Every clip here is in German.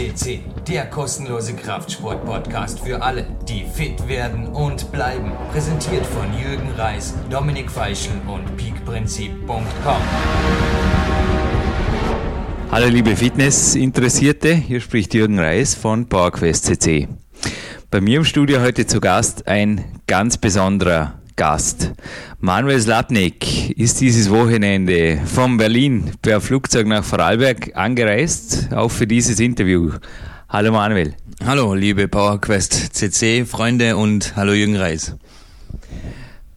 CC, der kostenlose Kraftsport-Podcast für alle, die fit werden und bleiben. Präsentiert von Jürgen Reis, Dominik Feischl und peakprinzip.com. Hallo liebe Fitnessinteressierte, hier spricht Jürgen Reis von PowerQuest CC. Bei mir im Studio heute zu Gast ein ganz besonderer Gast. Manuel Slatnik ist dieses Wochenende von Berlin per Flugzeug nach Vorarlberg angereist, auch für dieses Interview. Hallo Manuel. Hallo liebe PowerQuest CC Freunde und hallo Jürgen Reis.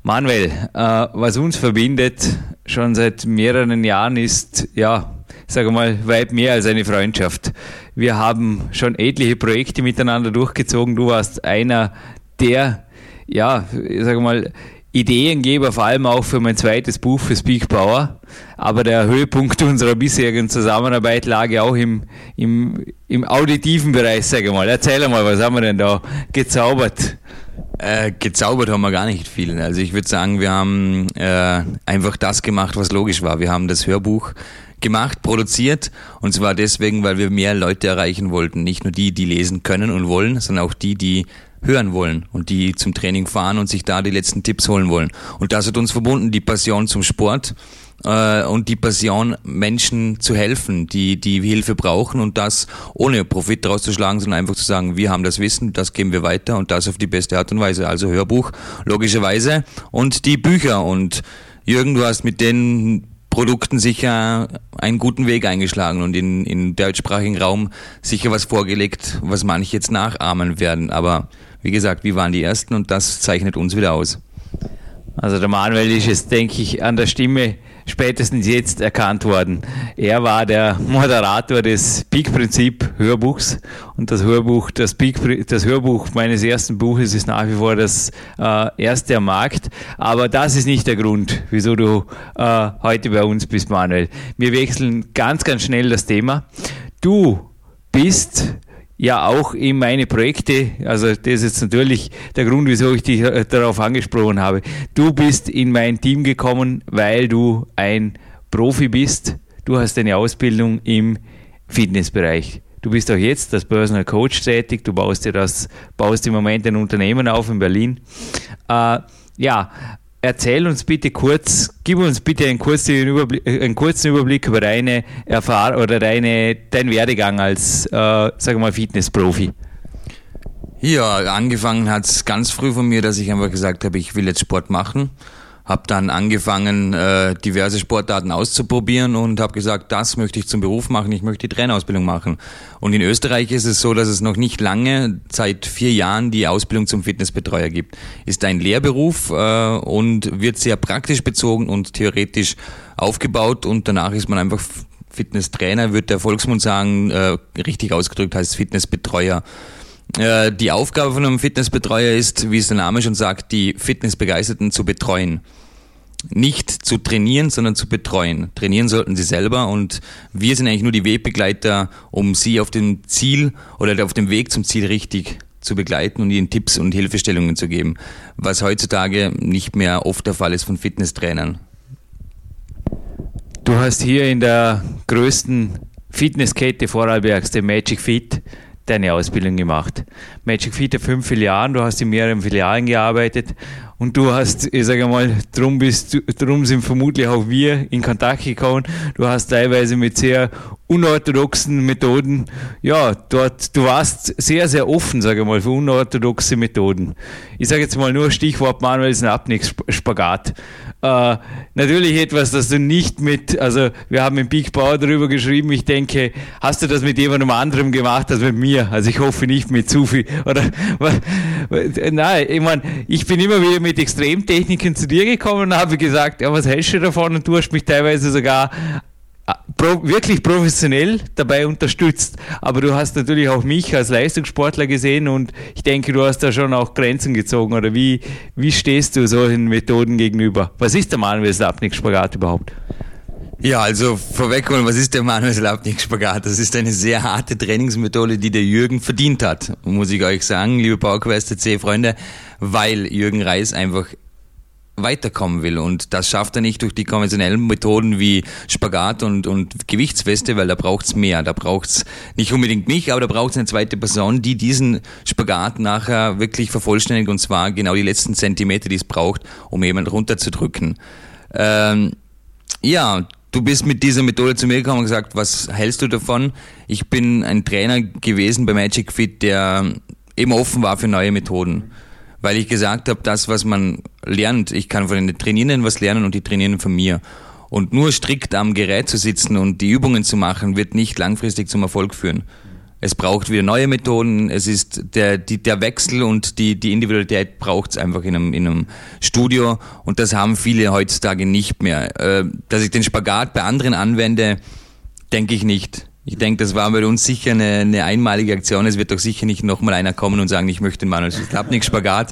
Manuel, äh, was uns verbindet schon seit mehreren Jahren ist, ja, sage mal, weit mehr als eine Freundschaft. Wir haben schon etliche Projekte miteinander durchgezogen. Du warst einer der, ja, ich sage mal, Ideengeber, vor allem auch für mein zweites Buch für Speak Power. Aber der Höhepunkt unserer bisherigen Zusammenarbeit lag ja auch im, im, im auditiven Bereich, sage ich mal. Erzähl mal, was haben wir denn da gezaubert? Äh, gezaubert haben wir gar nicht viel. Also ich würde sagen, wir haben äh, einfach das gemacht, was logisch war. Wir haben das Hörbuch gemacht, produziert und zwar deswegen, weil wir mehr Leute erreichen wollten. Nicht nur die, die lesen können und wollen, sondern auch die, die hören wollen und die zum Training fahren und sich da die letzten Tipps holen wollen. Und das hat uns verbunden, die Passion zum Sport äh, und die Passion, Menschen zu helfen, die die Hilfe brauchen und das ohne Profit daraus zu schlagen, sondern einfach zu sagen, wir haben das Wissen, das geben wir weiter und das auf die beste Art und Weise. Also Hörbuch, logischerweise, und die Bücher. Und Jürgen, du hast mit den Produkten sicher einen guten Weg eingeschlagen und in, in deutschsprachigen Raum sicher was vorgelegt, was manche jetzt nachahmen werden. Aber wie gesagt, wir waren die Ersten und das zeichnet uns wieder aus. Also der Manuel ist es, denke ich, an der Stimme spätestens jetzt erkannt worden. Er war der Moderator des Peak-Prinzip Hörbuchs und das Hörbuch, das, Peak, das Hörbuch meines ersten Buches ist nach wie vor das äh, erste am Markt. Aber das ist nicht der Grund, wieso du äh, heute bei uns bist, Manuel. Wir wechseln ganz, ganz schnell das Thema. Du bist ja auch in meine Projekte, also das ist jetzt natürlich der Grund, wieso ich dich äh, darauf angesprochen habe. Du bist in mein Team gekommen, weil du ein Profi bist. Du hast eine Ausbildung im Fitnessbereich. Du bist auch jetzt als Personal Coach tätig. Du baust dir das, baust im Moment ein Unternehmen auf in Berlin. Äh, ja, erzähl uns bitte kurz, gib uns bitte einen kurzen Überblick, äh, einen kurzen Überblick über deine Erfahrung oder deine, deinen Werdegang als, äh, sag mal, Fitnessprofi. Ja, angefangen hat es ganz früh von mir, dass ich einfach gesagt habe, ich will jetzt Sport machen habe dann angefangen, äh, diverse Sportarten auszuprobieren und habe gesagt, das möchte ich zum Beruf machen, ich möchte die Trainerausbildung machen. Und in Österreich ist es so, dass es noch nicht lange, seit vier Jahren, die Ausbildung zum Fitnessbetreuer gibt. Ist ein Lehrberuf äh, und wird sehr praktisch bezogen und theoretisch aufgebaut und danach ist man einfach Fitnesstrainer, wird der Volksmund sagen, äh, richtig ausgedrückt heißt Fitnessbetreuer. Äh, die Aufgabe von einem Fitnessbetreuer ist, wie es der Name schon sagt, die Fitnessbegeisterten zu betreuen. Nicht zu trainieren, sondern zu betreuen. Trainieren sollten sie selber und wir sind eigentlich nur die Wegbegleiter, um sie auf dem Ziel oder auf dem Weg zum Ziel richtig zu begleiten und ihnen Tipps und Hilfestellungen zu geben, was heutzutage nicht mehr oft der Fall ist von Fitnesstrainern. Du hast hier in der größten Fitnesskette Vorarlbergs, dem Magic Fit, deine Ausbildung gemacht. Magic hat fünf Filialen, du hast in mehreren Filialen gearbeitet und du hast, ich sage mal, drum, bist, drum sind vermutlich auch wir in Kontakt gekommen. Du hast teilweise mit sehr unorthodoxen Methoden, ja, dort, du warst sehr, sehr offen, sage ich mal, für unorthodoxe Methoden. Ich sage jetzt mal nur Stichwort Manuel Snapnik-Spagat. Äh, natürlich etwas, das du nicht mit, also wir haben im Big Bauer darüber geschrieben, ich denke, hast du das mit jemandem anderem gemacht als mit mir? Also ich hoffe nicht mit zu viel, oder, nein, ich meine, ich bin immer wieder mit Extremtechniken zu dir gekommen und habe gesagt, ja, was hältst du davon? Und du hast mich teilweise sogar äh, wirklich professionell dabei unterstützt. Aber du hast natürlich auch mich als Leistungssportler gesehen und ich denke, du hast da schon auch Grenzen gezogen. Oder wie, wie stehst du solchen Methoden gegenüber? Was ist der Manuel Slapnik-Spagat überhaupt? Ja, also vorweg, was ist der Manuel Slapnik-Spagat? Das ist eine sehr harte Trainingsmethode, die der Jürgen verdient hat, muss ich euch sagen, liebe PowerQuest C-Freunde, weil Jürgen Reis einfach weiterkommen will. Und das schafft er nicht durch die konventionellen Methoden wie Spagat und, und Gewichtsweste, weil da braucht's mehr. Da braucht's nicht unbedingt mich, aber da braucht's eine zweite Person, die diesen Spagat nachher wirklich vervollständigt und zwar genau die letzten Zentimeter, die es braucht, um jemand runterzudrücken. Ähm, ja, du bist mit dieser Methode zu mir gekommen und gesagt, was hältst du davon? Ich bin ein Trainer gewesen bei Magic Fit, der immer offen war für neue Methoden weil ich gesagt habe, das, was man lernt, ich kann von den Trainierenden was lernen und die trainieren von mir. Und nur strikt am Gerät zu sitzen und die Übungen zu machen, wird nicht langfristig zum Erfolg führen. Es braucht wieder neue Methoden, es ist der, die, der Wechsel und die, die Individualität braucht es einfach in einem, in einem Studio und das haben viele heutzutage nicht mehr. Äh, dass ich den Spagat bei anderen anwende, denke ich nicht. Ich denke, das war bei uns sicher eine, eine einmalige Aktion. Es wird doch sicher nicht nochmal einer kommen und sagen, ich möchte den Manuel Slapnik Spagat.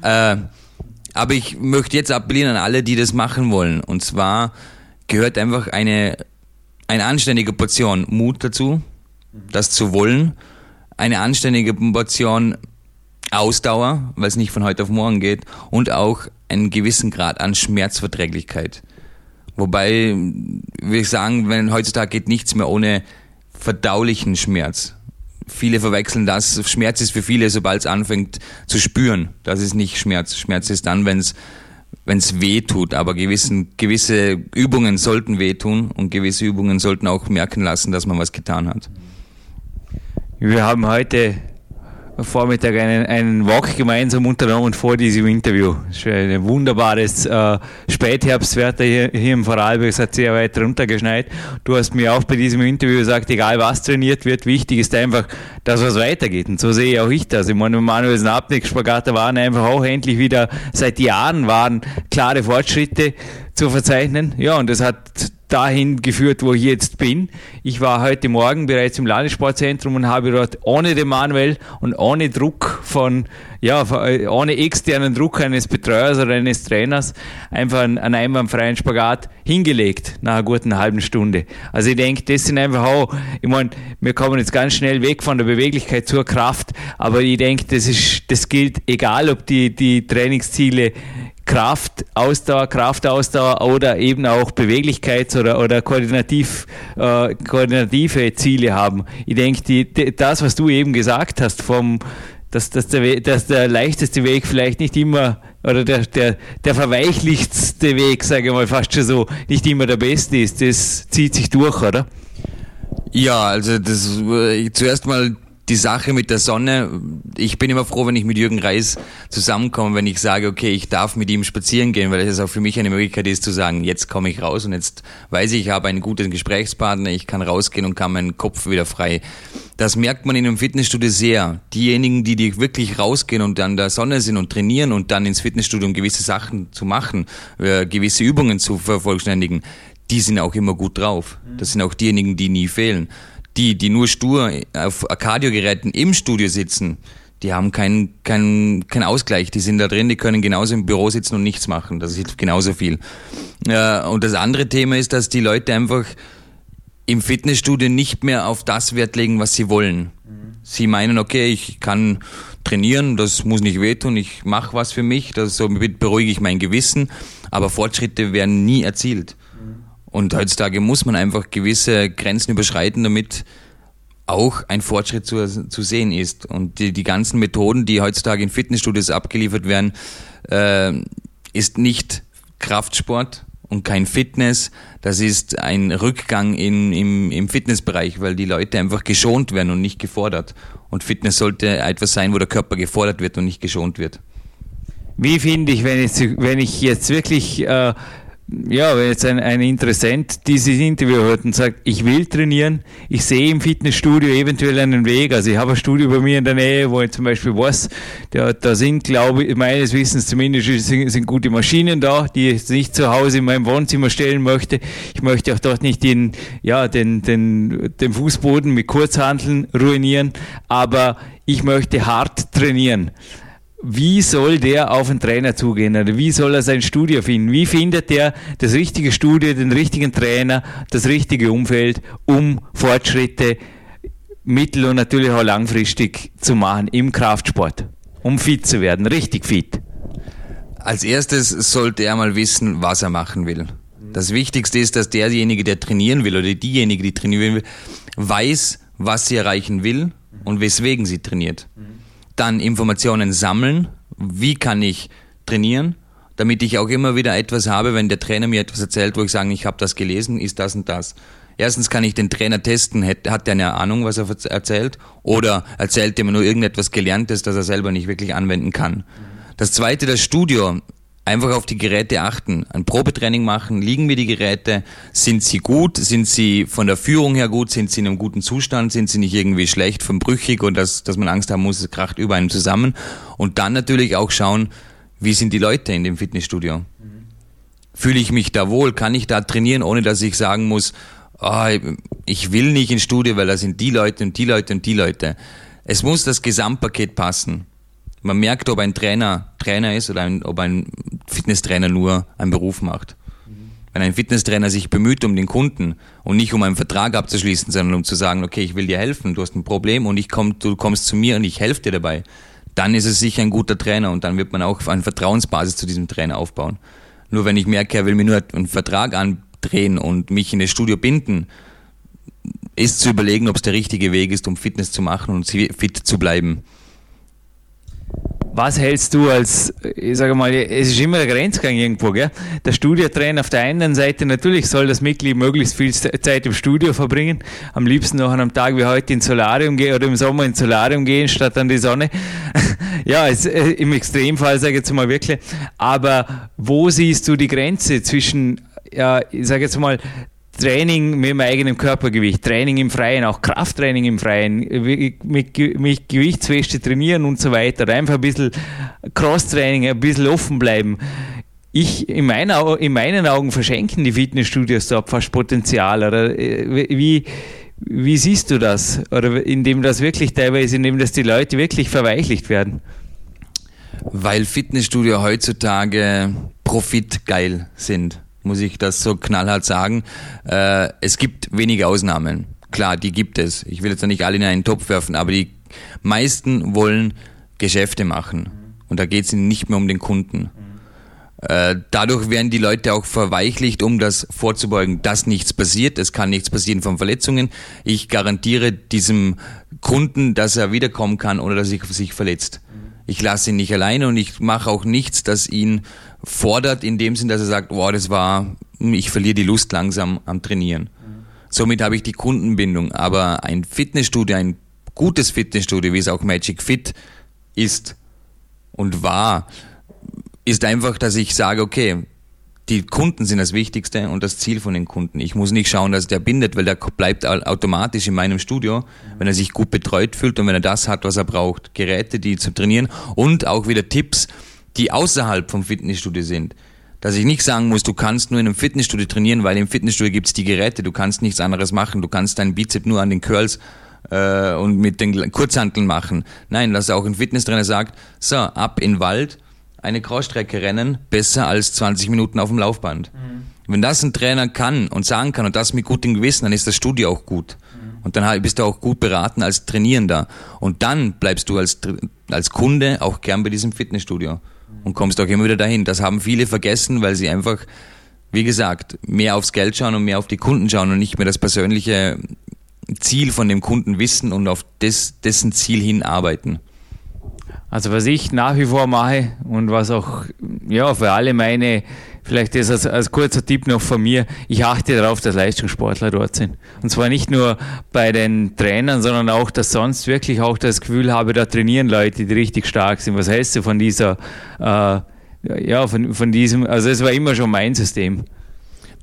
Äh, aber ich möchte jetzt appellieren an alle, die das machen wollen. Und zwar gehört einfach eine, eine anständige Portion Mut dazu, das zu wollen. Eine anständige Portion Ausdauer, weil es nicht von heute auf morgen geht. Und auch einen gewissen Grad an Schmerzverträglichkeit. Wobei wir sagen, wenn heutzutage geht nichts mehr ohne verdaulichen Schmerz. Viele verwechseln das. Schmerz ist für viele, sobald es anfängt zu spüren. Das ist nicht Schmerz. Schmerz ist dann, wenn es wenn weh tut, aber gewissen, gewisse Übungen sollten wehtun und gewisse Übungen sollten auch merken lassen, dass man was getan hat. Wir haben heute Vormittag einen, einen Walk gemeinsam unternommen vor diesem Interview. Ein wunderbares äh, Spätherbstwetter hier, hier im Vorarlberg. Es hat sehr weit runtergeschneit. Du hast mir auch bei diesem Interview gesagt, egal was trainiert wird, wichtig ist einfach, dass was weitergeht. Und so sehe auch ich das. Ich meine, Manuel Snapnik, Spagata waren einfach auch endlich wieder, seit Jahren waren klare Fortschritte zu verzeichnen. Ja, und das hat dahin geführt, wo ich jetzt bin. Ich war heute Morgen bereits im Landessportzentrum und habe dort ohne den Manuel und ohne Druck von, ja, äh, ohne externen Druck eines Betreuers oder eines Trainers einfach einen, einwandfreien Spagat hingelegt nach einer guten halben Stunde. Also ich denke, das sind einfach auch, ich meine, wir kommen jetzt ganz schnell weg von der Beweglichkeit zur Kraft, aber ich denke, das ist, das gilt egal, ob die, die Trainingsziele Kraft, Ausdauer, Kraftausdauer oder eben auch Beweglichkeits- oder, oder koordinativ, äh, koordinative Ziele haben. Ich denke, die, die, das, was du eben gesagt hast, vom, dass, dass, der, dass der leichteste Weg vielleicht nicht immer oder der, der, der verweichlichtste Weg, sage ich mal fast schon so, nicht immer der beste ist. Das zieht sich durch, oder? Ja, also das äh, zuerst mal die Sache mit der Sonne, ich bin immer froh, wenn ich mit Jürgen Reis zusammenkomme, wenn ich sage, okay, ich darf mit ihm spazieren gehen, weil es auch für mich eine Möglichkeit ist zu sagen, jetzt komme ich raus und jetzt weiß ich, ich habe einen guten Gesprächspartner, ich kann rausgehen und kann meinen Kopf wieder frei. Das merkt man in einem Fitnessstudio sehr. Diejenigen, die, die wirklich rausgehen und an der Sonne sind und trainieren und dann ins Fitnessstudio, gewisse Sachen zu machen, äh, gewisse Übungen zu vervollständigen, die sind auch immer gut drauf. Das sind auch diejenigen, die nie fehlen die, die nur stur auf Cardio-Geräten im Studio sitzen, die haben keinen keinen keinen Ausgleich. Die sind da drin, die können genauso im Büro sitzen und nichts machen. Das hilft genauso viel. und das andere Thema ist, dass die Leute einfach im Fitnessstudio nicht mehr auf das Wert legen, was sie wollen. Sie meinen, okay, ich kann trainieren, das muss nicht wehtun, ich mache was für mich, das, somit beruhige ich mein Gewissen, aber Fortschritte werden nie erzielt. Und heutzutage muss man einfach gewisse Grenzen überschreiten, damit auch ein Fortschritt zu, zu sehen ist. Und die, die ganzen Methoden, die heutzutage in Fitnessstudios abgeliefert werden, äh, ist nicht Kraftsport und kein Fitness. Das ist ein Rückgang in, im, im Fitnessbereich, weil die Leute einfach geschont werden und nicht gefordert. Und Fitness sollte etwas sein, wo der Körper gefordert wird und nicht geschont wird. Wie finde ich, wenn ich, wenn ich jetzt wirklich äh, ja, wenn jetzt ein, ein Interessent dieses Interview hört und sagt, ich will trainieren, ich sehe im Fitnessstudio eventuell einen Weg. Also ich habe ein Studio bei mir in der Nähe, wo ich zum Beispiel weiß, da, da sind, glaube ich, meines Wissens zumindest sind, sind gute Maschinen da, die ich nicht zu Hause in meinem Wohnzimmer stellen möchte. Ich möchte auch dort nicht den, ja, den, den, den Fußboden mit Kurzhanteln ruinieren, aber ich möchte hart trainieren wie soll der auf einen Trainer zugehen oder wie soll er sein Studio finden? Wie findet er das richtige Studio, den richtigen Trainer, das richtige Umfeld, um Fortschritte mittel- und natürlich auch langfristig zu machen im Kraftsport, um fit zu werden, richtig fit? Als erstes sollte er mal wissen, was er machen will. Das Wichtigste ist, dass derjenige, der trainieren will oder diejenige, die trainieren will, weiß, was sie erreichen will und weswegen sie trainiert. Dann Informationen sammeln. Wie kann ich trainieren? Damit ich auch immer wieder etwas habe, wenn der Trainer mir etwas erzählt, wo ich sage, ich habe das gelesen, ist das und das. Erstens kann ich den Trainer testen, hat der eine Ahnung, was er erzählt? Oder erzählt er mir nur irgendetwas Gelerntes, das er selber nicht wirklich anwenden kann? Das zweite, das Studio einfach auf die Geräte achten, ein Probetraining machen, liegen mir die Geräte, sind sie gut, sind sie von der Führung her gut, sind sie in einem guten Zustand, sind sie nicht irgendwie schlecht, verbrüchig und dass, dass man Angst haben muss, es kracht über einem zusammen. Und dann natürlich auch schauen, wie sind die Leute in dem Fitnessstudio? Fühle ich mich da wohl? Kann ich da trainieren, ohne dass ich sagen muss, oh, ich will nicht ins Studio, weil da sind die Leute und die Leute und die Leute. Es muss das Gesamtpaket passen. Man merkt, ob ein Trainer Trainer ist oder ein, ob ein Fitnesstrainer nur einen Beruf macht. Wenn ein Fitnesstrainer sich bemüht um den Kunden und nicht um einen Vertrag abzuschließen, sondern um zu sagen, okay, ich will dir helfen, du hast ein Problem und ich komm, du kommst zu mir und ich helfe dir dabei, dann ist es sicher ein guter Trainer und dann wird man auch eine Vertrauensbasis zu diesem Trainer aufbauen. Nur wenn ich merke, er will mir nur einen Vertrag andrehen und mich in das Studio binden, ist zu überlegen, ob es der richtige Weg ist, um Fitness zu machen und fit zu bleiben. Was hältst du als, ich sage mal, es ist immer der Grenzgang irgendwo, gell? Der Studiotrainer auf der einen Seite, natürlich soll das Mitglied möglichst viel Zeit im Studio verbringen, am liebsten noch an einem Tag wie heute ins Solarium gehen oder im Sommer ins Solarium gehen statt an die Sonne. ja, es, äh, im Extremfall sage ich jetzt mal wirklich. Aber wo siehst du die Grenze zwischen, ja, ich sage jetzt mal, Training mit dem eigenen Körpergewicht, Training im Freien, auch Krafttraining im Freien, mit, mit Gewichtswäsche trainieren und so weiter. Einfach ein bisschen Cross-Training, ein bisschen offen bleiben. Ich, in, meiner, in meinen Augen verschenken die Fitnessstudios da fast Potenzial. Oder äh, wie, wie siehst du das? Oder indem das wirklich teilweise, indem das die Leute wirklich verweichlicht werden? Weil Fitnessstudio heutzutage profitgeil sind muss ich das so knallhart sagen. Äh, es gibt wenige Ausnahmen. Klar, die gibt es. Ich will jetzt nicht alle in einen Topf werfen, aber die meisten wollen Geschäfte machen. Und da geht es nicht mehr um den Kunden. Äh, dadurch werden die Leute auch verweichlicht, um das vorzubeugen, dass nichts passiert. Es kann nichts passieren von Verletzungen. Ich garantiere diesem Kunden, dass er wiederkommen kann oder dass er sich verletzt. Ich lasse ihn nicht alleine und ich mache auch nichts, das ihn fordert in dem Sinn, dass er sagt, wow, das war, ich verliere die Lust langsam am Trainieren. Mhm. Somit habe ich die Kundenbindung. Aber ein Fitnessstudio, ein gutes Fitnessstudio, wie es auch Magic Fit ist und war, ist einfach, dass ich sage, okay, die Kunden sind das Wichtigste und das Ziel von den Kunden. Ich muss nicht schauen, dass der bindet, weil der bleibt automatisch in meinem Studio, wenn er sich gut betreut fühlt und wenn er das hat, was er braucht. Geräte, die zu trainieren und auch wieder Tipps, die außerhalb vom Fitnessstudio sind. Dass ich nicht sagen muss, du kannst nur in einem Fitnessstudio trainieren, weil im Fitnessstudio gibt's die Geräte, du kannst nichts anderes machen, du kannst deinen Bizep nur an den Curls äh, und mit den Kurzhanteln machen. Nein, dass auch ein Fitnesstrainer sagt, so, ab in den Wald, eine Crossstrecke rennen, besser als 20 Minuten auf dem Laufband. Mhm. Wenn das ein Trainer kann und sagen kann und das mit gutem Gewissen, dann ist das Studio auch gut. Mhm. Und dann bist du auch gut beraten als Trainierender. Und dann bleibst du als, als Kunde auch gern bei diesem Fitnessstudio und kommst auch immer wieder dahin. Das haben viele vergessen, weil sie einfach, wie gesagt, mehr aufs Geld schauen und mehr auf die Kunden schauen und nicht mehr das persönliche Ziel von dem Kunden wissen und auf des, dessen Ziel hin arbeiten. Also was ich nach wie vor mache und was auch ja für alle meine Vielleicht das als, als kurzer Tipp noch von mir. Ich achte darauf, dass Leistungssportler dort sind. Und zwar nicht nur bei den Trainern, sondern auch, dass sonst wirklich auch das Gefühl habe, da trainieren Leute, die richtig stark sind. Was hältst du von dieser, äh, ja, von, von diesem, also es war immer schon mein System.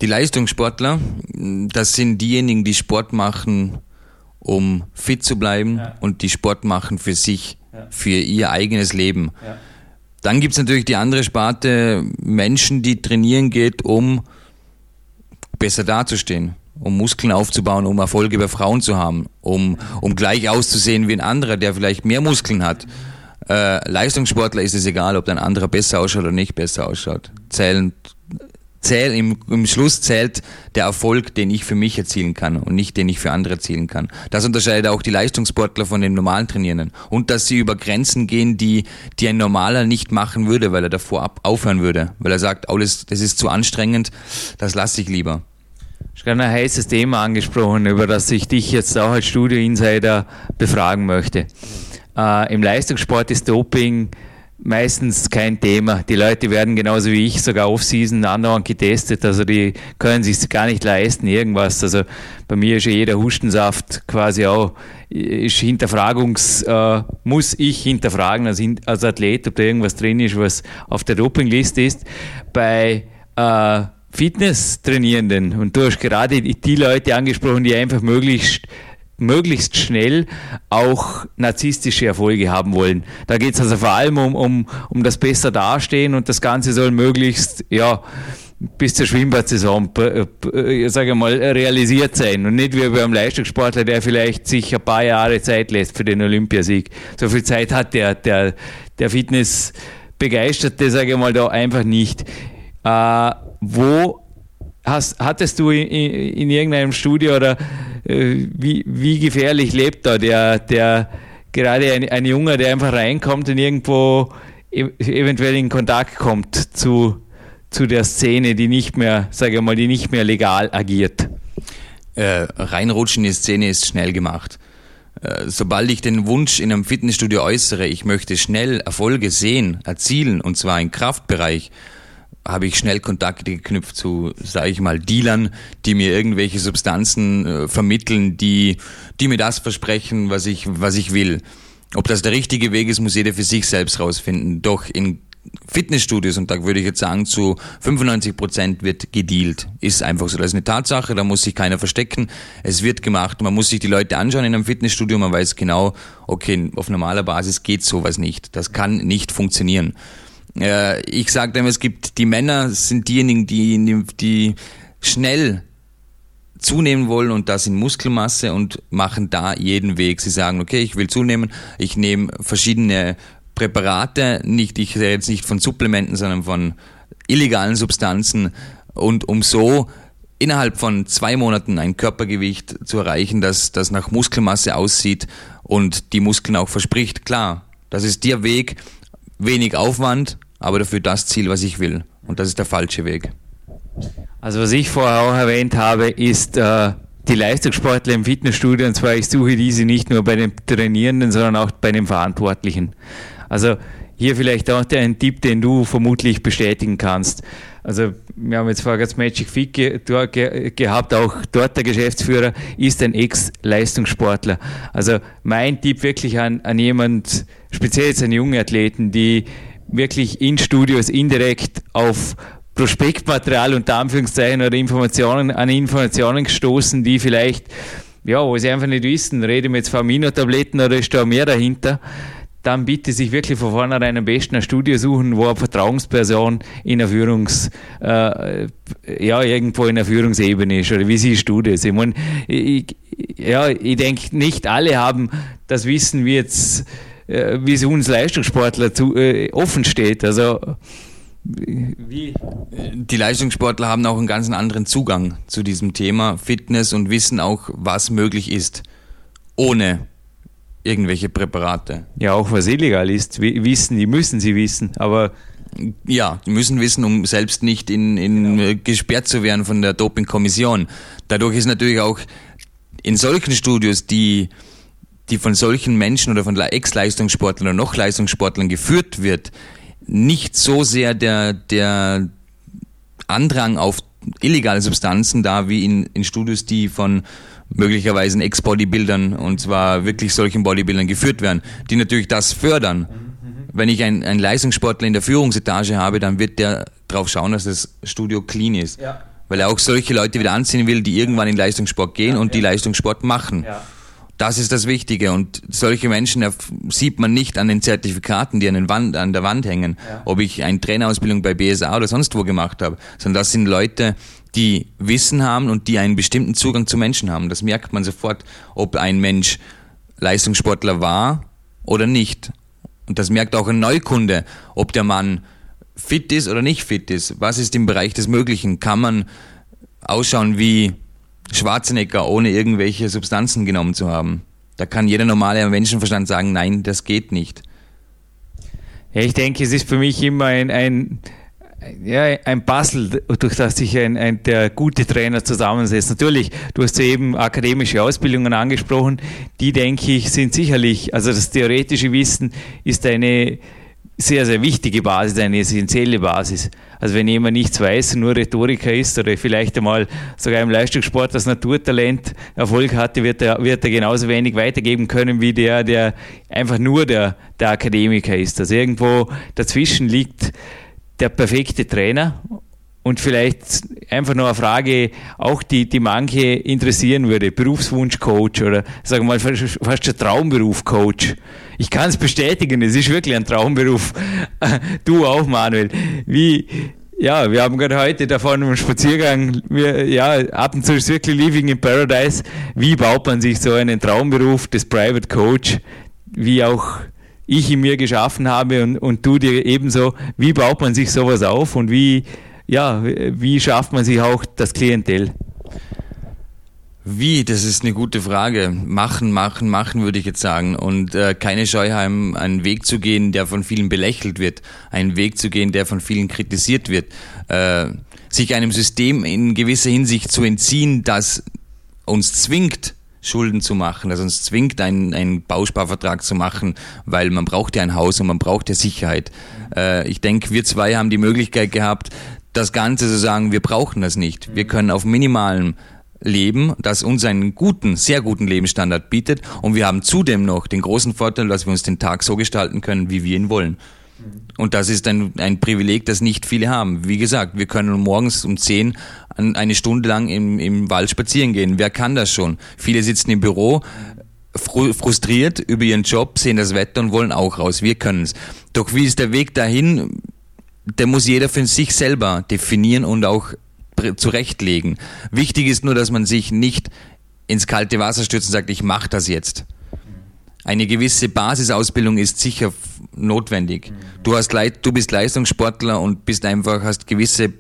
Die Leistungssportler, das sind diejenigen, die Sport machen, um fit zu bleiben ja. und die Sport machen für sich, ja. für ihr eigenes Leben. Ja dann gibt es natürlich die andere Sparte Menschen, die trainieren geht, um besser dazustehen, um Muskeln aufzubauen, um Erfolge bei Frauen zu haben, um, um gleich auszusehen wie ein anderer, der vielleicht mehr Muskeln hat. Äh, Leistungssportler ist es egal, ob ein anderer besser ausschaut oder nicht besser ausschaut. Zählen zähl, im, im Schluss zählt der Erfolg, den ich für mich erzielen kann und nicht den ich für andere erzielen kann. Das unterscheidet auch die Leistungssportler von den normalen Trainierenden. Und dass sie über Grenzen gehen, die, die ein Normaler nicht machen würde, weil er davor ab, aufhören würde. Weil er sagt, alles, das ist zu anstrengend, das lasse ich lieber. Schon ein heißes Thema angesprochen, über das ich dich jetzt auch als Studio Insider befragen möchte. Äh, Im Leistungssport ist Doping meistens kein Thema. Die Leute werden genauso wie ich sogar Off-Season andauernd getestet, also die können sich gar nicht leisten, irgendwas. Also bei mir ist ja jeder Hustensaft quasi auch, ist Hinterfragungs, äh, muss ich hinterfragen als, als Athlet, ob da irgendwas drin ist, was auf der Dopingliste ist. Bei äh, Fitness-Trainierenden, und du hast gerade die Leute angesprochen, die einfach möglichst möglichst schnell auch narzisstische Erfolge haben wollen. Da geht es also vor allem um, um, um das besser dastehen und das Ganze soll möglichst, ja, bis zur Schwimmbadsaison, äh, sage ich mal, realisiert sein und nicht wie beim Leistungssportler, der vielleicht sich ein paar Jahre Zeit lässt für den Olympiasieg. So viel Zeit hat der, der, der Fitnessbegeisterte, sage ich mal, da einfach nicht. Äh, wo hast, hattest du in, in irgendeinem Studio oder äh, wie, wie gefährlich lebt da der, der gerade ein, ein Junge, der einfach reinkommt und irgendwo e, eventuell in Kontakt kommt zu, zu der Szene, die nicht mehr, sage ich mal, die nicht mehr legal agiert? Äh, reinrutschen in die Szene ist schnell gemacht. Äh, sobald ich den Wunsch in einem Fitnessstudio äußere, ich möchte schnell Erfolge sehen, erzielen, und zwar im Kraftbereich, habe ich schnell Kontakte geknüpft zu, sage ich mal, Dealern, die mir irgendwelche Substanzen äh, vermitteln, die, die mir das versprechen, was ich, was ich will. Ob das der richtige Weg ist, muss jeder für sich selbst rausfinden. Doch in Fitnessstudios, und da würde ich jetzt sagen, zu 95 Prozent wird gedealt. Ist einfach so. Das ist eine Tatsache, da muss sich keiner verstecken. Es wird gemacht. Man muss sich die Leute anschauen in einem Fitnessstudio, man weiß genau, okay, auf normaler Basis geht sowas nicht. Das kann nicht funktionieren. Äh, ich sage immer, es gibt die Männer sind diejenigen, die, die schnell zunehmen wollen und das in Muskelmasse und machen da jeden Weg. Sie sagen, okay, ich will zunehmen, ich nehme verschiedene Präparate, nicht, ich rede jetzt nicht von Supplementen, sondern von illegalen Substanzen und um so innerhalb von zwei Monaten ein Körpergewicht zu erreichen, das, das nach Muskelmasse aussieht und die Muskeln auch verspricht. Klar, das ist der Weg, wenig Aufwand, aber dafür das Ziel, was ich will. Und das ist der falsche Weg. Also was ich vorher auch erwähnt habe, ist äh, die Leistungssportler im Fitnessstudio. Und zwar, ich suche diese nicht nur bei den Trainierenden, sondern auch bei den Verantwortlichen. Also hier vielleicht auch ein Tipp, den du vermutlich bestätigen kannst. Also wir haben jetzt vorher das Magic Fit ge ge gehabt, auch dort der Geschäftsführer ist ein Ex-Leistungssportler. Also mein Tipp wirklich an, an jemand, speziell jetzt an junge Athleten, die wirklich in Studios indirekt auf Prospektmaterial unter Anführungszeichen oder Informationen an Informationen gestoßen, die vielleicht, ja, wo sie einfach nicht wissen, rede ich jetzt von Aminotabletten oder ist da mehr dahinter, dann bitte sich wirklich von vornherein am besten ein Studio suchen, wo eine Vertrauensperson in der Führungs, äh, ja, irgendwo in der Führungsebene ist, oder wie siehst du das? Ich meine, ich, ja, ich denke, nicht alle haben das Wissen, wie jetzt wie es uns Leistungssportler zu, äh, offen steht. Also wie? Die Leistungssportler haben auch einen ganz anderen Zugang zu diesem Thema Fitness und wissen auch, was möglich ist, ohne irgendwelche Präparate. Ja, auch was illegal ist, wissen, die müssen sie wissen, aber ja, die müssen wissen, um selbst nicht in, in genau. gesperrt zu werden von der Dopingkommission. Dadurch ist natürlich auch in solchen Studios die die von solchen Menschen oder von Ex-Leistungssportlern oder noch Leistungssportlern geführt wird, nicht so sehr der, der Andrang auf illegale Substanzen da wie in, in Studios, die von möglicherweise Ex-Bodybuildern und zwar wirklich solchen Bodybuildern geführt werden, die natürlich das fördern. Wenn ich einen, einen Leistungssportler in der Führungsetage habe, dann wird der darauf schauen, dass das Studio clean ist. Ja. Weil er auch solche Leute wieder anziehen will, die irgendwann in Leistungssport gehen ja, und ja. die Leistungssport machen. Ja. Das ist das Wichtige und solche Menschen sieht man nicht an den Zertifikaten, die an, den Wand, an der Wand hängen, ja. ob ich eine Trainerausbildung bei BSA oder sonst wo gemacht habe, sondern das sind Leute, die Wissen haben und die einen bestimmten Zugang zu Menschen haben. Das merkt man sofort, ob ein Mensch Leistungssportler war oder nicht. Und das merkt auch ein Neukunde, ob der Mann fit ist oder nicht fit ist. Was ist im Bereich des Möglichen? Kann man ausschauen wie Schwarzenegger, ohne irgendwelche Substanzen genommen zu haben? Da kann jeder normale Menschenverstand sagen, nein, das geht nicht. Ja, ich denke, es ist für mich immer ein, ein, ja, ein Puzzle, durch das sich ein, ein, der gute Trainer zusammensetzt. Natürlich, du hast soeben akademische Ausbildungen angesprochen, die, denke ich, sind sicherlich, also das theoretische Wissen ist eine sehr, sehr wichtige Basis, eine essentielle Basis. Also wenn jemand nichts weiß, nur Rhetoriker ist oder vielleicht einmal sogar im Leistungssport das Naturtalent Erfolg hatte, wird er, wird er genauso wenig weitergeben können wie der, der einfach nur der, der Akademiker ist. Also irgendwo dazwischen liegt der perfekte Trainer und vielleicht einfach nur eine Frage, auch die, die manche interessieren würde. Berufswunsch-Coach oder sagen wir mal fast ein Traumberuf-Coach. Ich kann es bestätigen, es ist wirklich ein Traumberuf. Du auch, Manuel. Wie, ja, wir haben gerade heute davon im Spaziergang, wir, ja, ab und zu ist wirklich Living in Paradise. Wie baut man sich so einen Traumberuf des Private Coach, wie auch ich in mir geschaffen habe und, und du dir ebenso, wie baut man sich sowas auf und wie ja, wie schafft man sich auch das Klientel? Wie? Das ist eine gute Frage. Machen, machen, machen, würde ich jetzt sagen. Und äh, keine Scheu haben, einen Weg zu gehen, der von vielen belächelt wird, einen Weg zu gehen, der von vielen kritisiert wird, äh, sich einem System in gewisser Hinsicht zu entziehen, das uns zwingt, Schulden zu machen, das uns zwingt, einen, einen Bausparvertrag zu machen, weil man braucht ja ein Haus und man braucht ja Sicherheit. Äh, ich denke, wir zwei haben die Möglichkeit gehabt, das Ganze zu sagen, wir brauchen das nicht. Wir können auf minimalem leben, das uns einen guten, sehr guten Lebensstandard bietet und wir haben zudem noch den großen Vorteil, dass wir uns den Tag so gestalten können, wie wir ihn wollen. Und das ist ein, ein Privileg, das nicht viele haben. Wie gesagt, wir können morgens um 10 eine Stunde lang im, im Wald spazieren gehen. Wer kann das schon? Viele sitzen im Büro, frustriert über ihren Job, sehen das Wetter und wollen auch raus. Wir können es. Doch wie ist der Weg dahin? Der muss jeder für sich selber definieren und auch zurechtlegen. Wichtig ist nur, dass man sich nicht ins kalte Wasser stürzt und sagt, ich mache das jetzt. Eine gewisse Basisausbildung ist sicher notwendig. Du hast du bist Leistungssportler und bist einfach hast gewisse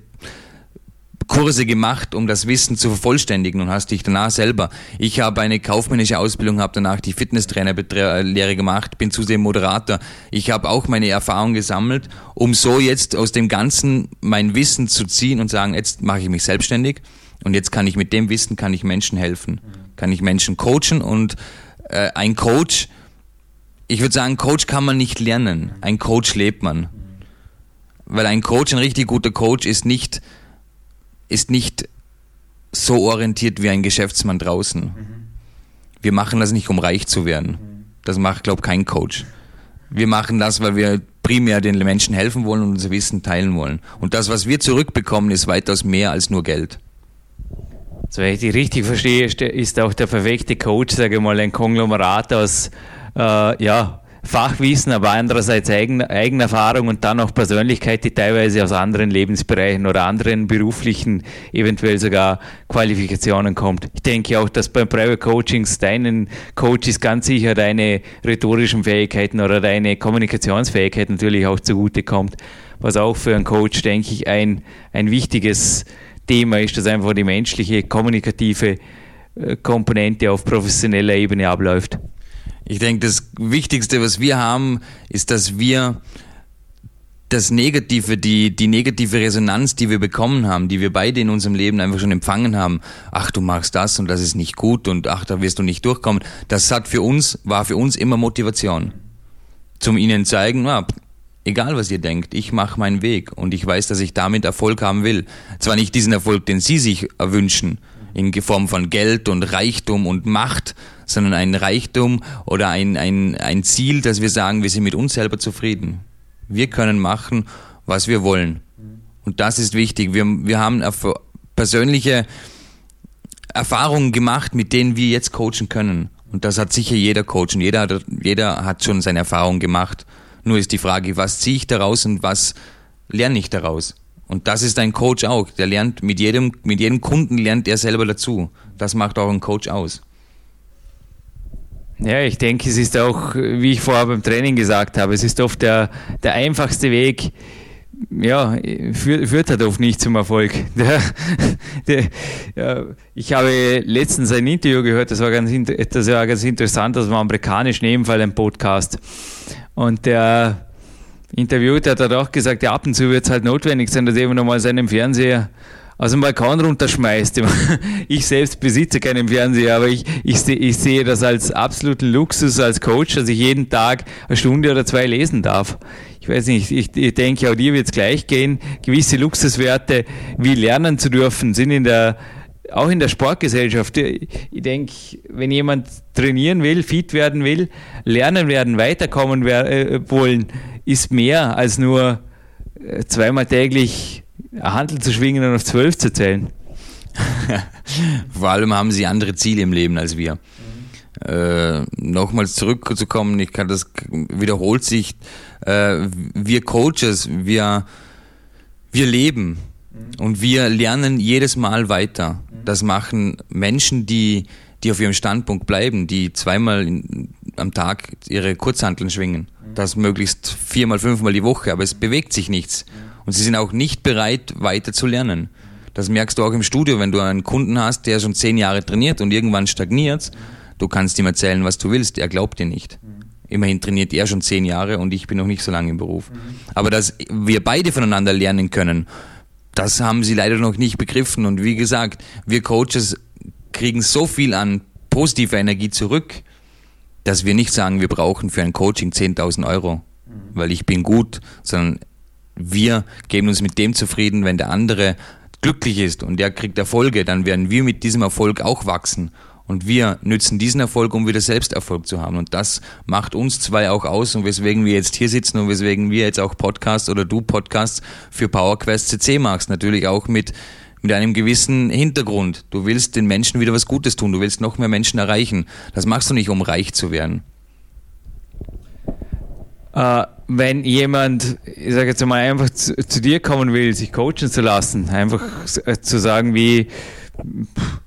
Kurse gemacht, um das Wissen zu vervollständigen und hast dich danach selber. Ich habe eine kaufmännische Ausbildung, habe danach die Fitnesstrainerlehre gemacht, bin zudem Moderator. Ich habe auch meine Erfahrung gesammelt, um so jetzt aus dem Ganzen mein Wissen zu ziehen und sagen, jetzt mache ich mich selbstständig und jetzt kann ich mit dem Wissen kann ich Menschen helfen, kann ich Menschen coachen und äh, ein Coach, ich würde sagen, Coach kann man nicht lernen, ein Coach lebt man, weil ein Coach, ein richtig guter Coach ist nicht ist nicht so orientiert wie ein Geschäftsmann draußen. Mhm. Wir machen das nicht, um reich zu werden. Das macht, glaube ich, kein Coach. Wir machen das, weil wir primär den Menschen helfen wollen und unser Wissen teilen wollen. Und das, was wir zurückbekommen, ist weitaus mehr als nur Geld. So, wenn ich dich richtig verstehe, ist auch der perfekte Coach, sage ich mal, ein Konglomerat aus äh, ja, Fachwissen, aber andererseits Eigen, Eigenerfahrung und dann auch Persönlichkeit, die teilweise aus anderen Lebensbereichen oder anderen beruflichen, eventuell sogar Qualifikationen kommt. Ich denke auch, dass beim Private Coachings deinen Coaches ganz sicher deine rhetorischen Fähigkeiten oder deine Kommunikationsfähigkeit natürlich auch zugute kommt, was auch für einen Coach, denke ich, ein, ein wichtiges Thema ist, dass einfach die menschliche, kommunikative äh, Komponente auf professioneller Ebene abläuft. Ich denke, das Wichtigste, was wir haben, ist, dass wir das Negative, die, die negative Resonanz, die wir bekommen haben, die wir beide in unserem Leben einfach schon empfangen haben, ach, du machst das und das ist nicht gut und ach, da wirst du nicht durchkommen, das hat für uns, war für uns immer Motivation. Zum ihnen zeigen, na, egal was ihr denkt, ich mache meinen Weg und ich weiß, dass ich damit Erfolg haben will. Zwar nicht diesen Erfolg, den sie sich erwünschen, in Form von Geld und Reichtum und Macht, sondern ein Reichtum oder ein, ein, ein Ziel, dass wir sagen, wir sind mit uns selber zufrieden. Wir können machen, was wir wollen. Und das ist wichtig. Wir, wir haben persönliche Erfahrungen gemacht, mit denen wir jetzt coachen können. Und das hat sicher jeder Coach und jeder hat, jeder hat schon seine Erfahrungen gemacht. Nur ist die Frage, was ziehe ich daraus und was lerne ich daraus? Und das ist ein Coach auch. Der lernt mit jedem, mit jedem Kunden lernt er selber dazu. Das macht auch ein Coach aus. Ja, ich denke, es ist auch, wie ich vorher beim Training gesagt habe, es ist oft der, der einfachste Weg, ja, führt, führt halt oft nicht zum Erfolg. Der, der, ja, ich habe letztens ein Interview gehört, das war ganz, das war ganz interessant, das war amerikanisch, in jedem Fall ein Podcast. Und der Interviewte hat auch gesagt, ja, ab und zu wird es halt notwendig sein, dass jemand nochmal seinen Fernseher aus dem Balkon runterschmeißt. Ich selbst besitze keinen Fernseher, aber ich, ich, ich sehe das als absoluten Luxus als Coach, dass ich jeden Tag eine Stunde oder zwei lesen darf. Ich weiß nicht, ich, ich denke, auch dir wird es gleich gehen. Gewisse Luxuswerte wie lernen zu dürfen sind in der auch in der Sportgesellschaft. Ich denke, wenn jemand trainieren will, fit werden will, lernen werden, weiterkommen äh, wollen, ist mehr als nur äh, zweimal täglich Handel zu schwingen und auf zwölf zu zählen. Vor allem haben sie andere Ziele im Leben als wir. Äh, nochmals zurückzukommen, ich kann das wiederholt sich. Äh, wir Coaches, wir, wir leben und wir lernen jedes Mal weiter. Das machen Menschen, die, die auf ihrem Standpunkt bleiben, die zweimal in, am Tag ihre Kurzhanteln schwingen. Das möglichst viermal, fünfmal die Woche, aber es bewegt sich nichts. Mhm. Und sie sind auch nicht bereit, weiter zu lernen. Das merkst du auch im Studio, wenn du einen Kunden hast, der schon zehn Jahre trainiert und irgendwann stagniert. Du kannst ihm erzählen, was du willst, er glaubt dir nicht. Immerhin trainiert er schon zehn Jahre und ich bin noch nicht so lange im Beruf. Aber dass wir beide voneinander lernen können, das haben sie leider noch nicht begriffen. Und wie gesagt, wir Coaches kriegen so viel an positiver Energie zurück, dass wir nicht sagen, wir brauchen für ein Coaching 10.000 Euro, weil ich bin gut, sondern wir geben uns mit dem zufrieden, wenn der andere glücklich ist und der kriegt Erfolge, dann werden wir mit diesem Erfolg auch wachsen. Und wir nützen diesen Erfolg, um wieder selbst Erfolg zu haben. Und das macht uns zwei auch aus und weswegen wir jetzt hier sitzen und weswegen wir jetzt auch Podcasts oder du Podcasts für PowerQuest CC machst. Natürlich auch mit, mit einem gewissen Hintergrund. Du willst den Menschen wieder was Gutes tun. Du willst noch mehr Menschen erreichen. Das machst du nicht, um reich zu werden. Äh, wenn jemand, ich sage jetzt mal, einfach zu, zu, dir kommen will, sich coachen zu lassen, einfach äh, zu sagen, wie,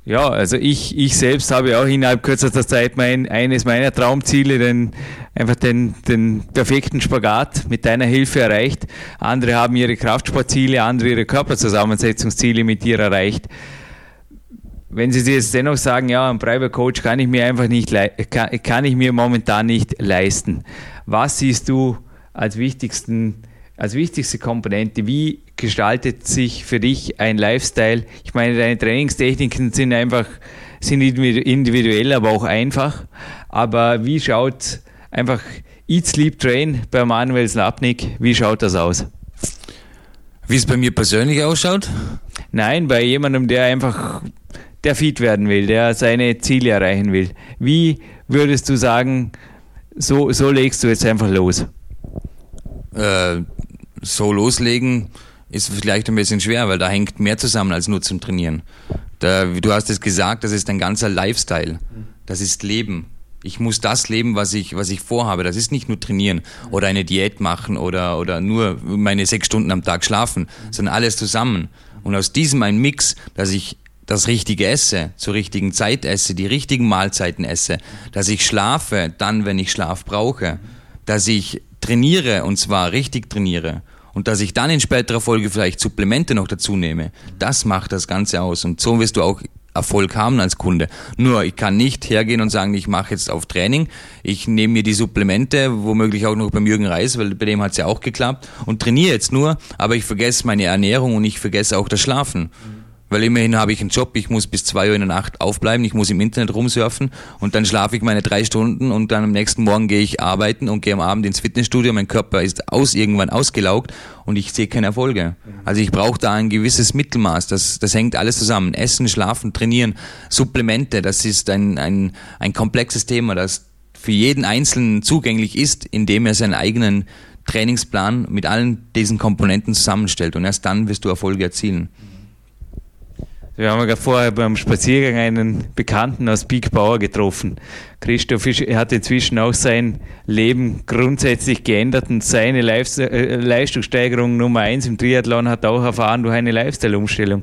ja, also ich, ich selbst habe auch innerhalb kürzester Zeit mein, eines meiner Traumziele, den, einfach den, den perfekten Spagat mit deiner Hilfe erreicht. Andere haben ihre Kraftsportziele, andere ihre Körperzusammensetzungsziele mit dir erreicht. Wenn Sie jetzt dennoch sagen, ja, ein Private Coach kann ich mir einfach nicht, kann, kann ich mir momentan nicht leisten. Was siehst du als, wichtigsten, als wichtigste Komponente. Wie gestaltet sich für dich ein Lifestyle? Ich meine, deine Trainingstechniken sind einfach sind individuell, aber auch einfach. Aber wie schaut einfach Eat, Sleep, Train bei Manuel Slapnik, wie schaut das aus? Wie es bei mir persönlich ausschaut? Nein, bei jemandem, der einfach der fit werden will, der seine Ziele erreichen will. Wie würdest du sagen, so, so legst du jetzt einfach los? Äh, so loslegen ist vielleicht ein bisschen schwer, weil da hängt mehr zusammen als nur zum Trainieren. Da, du hast es gesagt, das ist ein ganzer Lifestyle. Das ist Leben. Ich muss das leben, was ich, was ich vorhabe. Das ist nicht nur trainieren oder eine Diät machen oder, oder nur meine sechs Stunden am Tag schlafen, sondern alles zusammen. Und aus diesem ein Mix, dass ich das Richtige esse, zur richtigen Zeit esse, die richtigen Mahlzeiten esse, dass ich schlafe, dann, wenn ich Schlaf brauche, dass ich trainiere und zwar richtig trainiere und dass ich dann in späterer Folge vielleicht Supplemente noch dazu nehme, das macht das Ganze aus. Und so wirst du auch Erfolg haben als Kunde. Nur, ich kann nicht hergehen und sagen, ich mache jetzt auf Training, ich nehme mir die Supplemente, womöglich auch noch beim Jürgen Reis, weil bei dem hat es ja auch geklappt, und trainiere jetzt nur, aber ich vergesse meine Ernährung und ich vergesse auch das Schlafen. Mhm. Weil immerhin habe ich einen Job, ich muss bis zwei Uhr in der Nacht aufbleiben, ich muss im Internet rumsurfen und dann schlafe ich meine drei Stunden und dann am nächsten Morgen gehe ich arbeiten und gehe am Abend ins Fitnessstudio, mein Körper ist aus irgendwann ausgelaugt und ich sehe keine Erfolge. Also ich brauche da ein gewisses Mittelmaß, das, das hängt alles zusammen. Essen, Schlafen, Trainieren, Supplemente, das ist ein, ein, ein komplexes Thema, das für jeden Einzelnen zugänglich ist, indem er seinen eigenen Trainingsplan mit allen diesen Komponenten zusammenstellt und erst dann wirst du Erfolge erzielen. Wir haben ja vorher beim Spaziergang einen Bekannten aus Peak Bauer getroffen. Christoph hat inzwischen auch sein Leben grundsätzlich geändert und seine äh, Leistungssteigerung Nummer eins im Triathlon hat auch erfahren durch eine Lifestyle-Umstellung.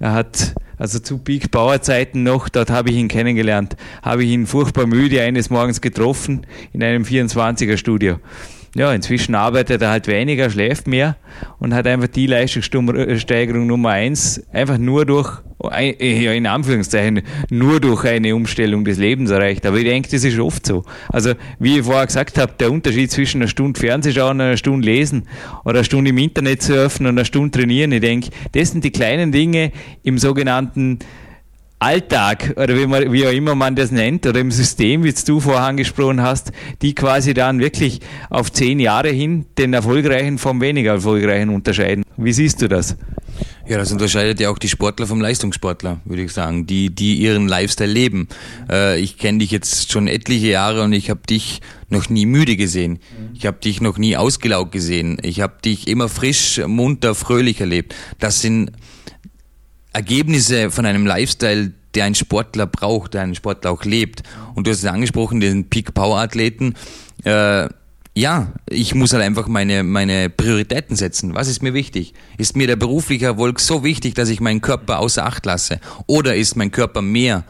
Er hat also zu Peak Bauer Zeiten noch, dort habe ich ihn kennengelernt, habe ich ihn furchtbar müde eines Morgens getroffen in einem 24er Studio. Ja, inzwischen arbeitet er halt weniger, schläft mehr und hat einfach die Leistungssteigerung Nummer eins einfach nur durch, ja, in Anführungszeichen, nur durch eine Umstellung des Lebens erreicht. Aber ich denke, das ist oft so. Also, wie ich vorher gesagt habe, der Unterschied zwischen einer Stunde Fernsehschauen und einer Stunde lesen oder einer Stunde im Internet surfen und einer Stunde trainieren, ich denke, das sind die kleinen Dinge im sogenannten Alltag oder wie, man, wie auch immer man das nennt oder im System, wie du vorher angesprochen hast, die quasi dann wirklich auf zehn Jahre hin den Erfolgreichen vom weniger Erfolgreichen unterscheiden. Wie siehst du das? Ja, das unterscheidet ja auch die Sportler vom Leistungssportler, würde ich sagen, die, die ihren Lifestyle leben. Äh, ich kenne dich jetzt schon etliche Jahre und ich habe dich noch nie müde gesehen. Ich habe dich noch nie ausgelaugt gesehen. Ich habe dich immer frisch, munter, fröhlich erlebt. Das sind Ergebnisse von einem Lifestyle, der ein Sportler braucht, der ein Sportler auch lebt. Und du hast es angesprochen, den Peak Power Athleten. Äh, ja, ich muss halt einfach meine, meine Prioritäten setzen. Was ist mir wichtig? Ist mir der berufliche Erfolg so wichtig, dass ich meinen Körper außer Acht lasse? Oder ist mein Körper mehr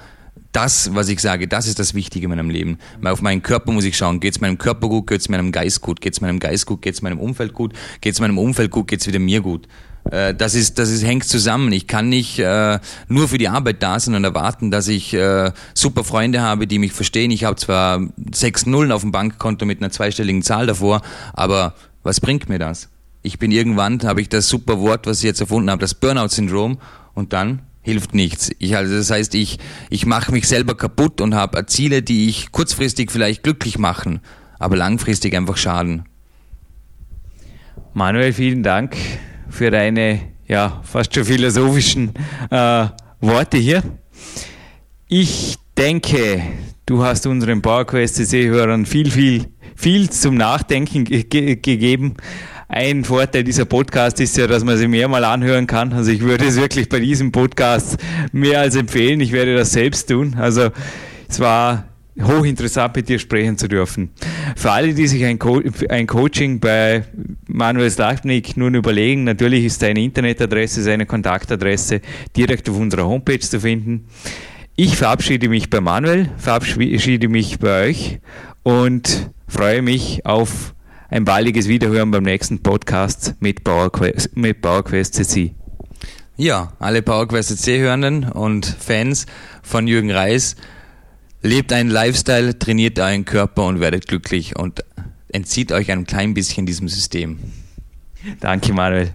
das, was ich sage, das ist das Wichtige in meinem Leben. Weil auf meinen Körper muss ich schauen, geht es meinem Körper gut, geht es meinem Geist gut, geht es meinem Geist gut, geht es meinem Umfeld gut, geht es meinem Umfeld gut, geht es wieder mir gut. Äh, das ist, das ist, hängt zusammen. Ich kann nicht äh, nur für die Arbeit da sein und erwarten, dass ich äh, super Freunde habe, die mich verstehen. Ich habe zwar sechs Nullen auf dem Bankkonto mit einer zweistelligen Zahl davor, aber was bringt mir das? Ich bin irgendwann, habe ich das super Wort, was ich jetzt erfunden habe, das Burnout-Syndrom und dann hilft nichts. Ich, also das heißt, ich, ich mache mich selber kaputt und habe Ziele, die ich kurzfristig vielleicht glücklich machen, aber langfristig einfach schaden. Manuel, vielen Dank für deine ja, fast schon philosophischen äh, Worte hier. Ich denke, du hast unseren PowerQuest CC-Hörern viel, viel, viel zum Nachdenken ge gegeben. Ein Vorteil dieser Podcast ist ja, dass man sie mehrmal anhören kann. Also ich würde es wirklich bei diesem Podcast mehr als empfehlen. Ich werde das selbst tun. Also es war hochinteressant mit dir sprechen zu dürfen. Für alle, die sich ein, Co ein Coaching bei Manuel Slachnik nun überlegen, natürlich ist seine Internetadresse, seine Kontaktadresse direkt auf unserer Homepage zu finden. Ich verabschiede mich bei Manuel, verabschiede mich bei euch und freue mich auf ein baldiges Wiederhören beim nächsten Podcast mit PowerQuest, mit PowerQuest CC. Ja, alle PowerQuest CC-Hörenden und Fans von Jürgen Reis, Lebt einen Lifestyle, trainiert euren Körper und werdet glücklich und entzieht euch ein klein bisschen diesem System. Danke, Manuel.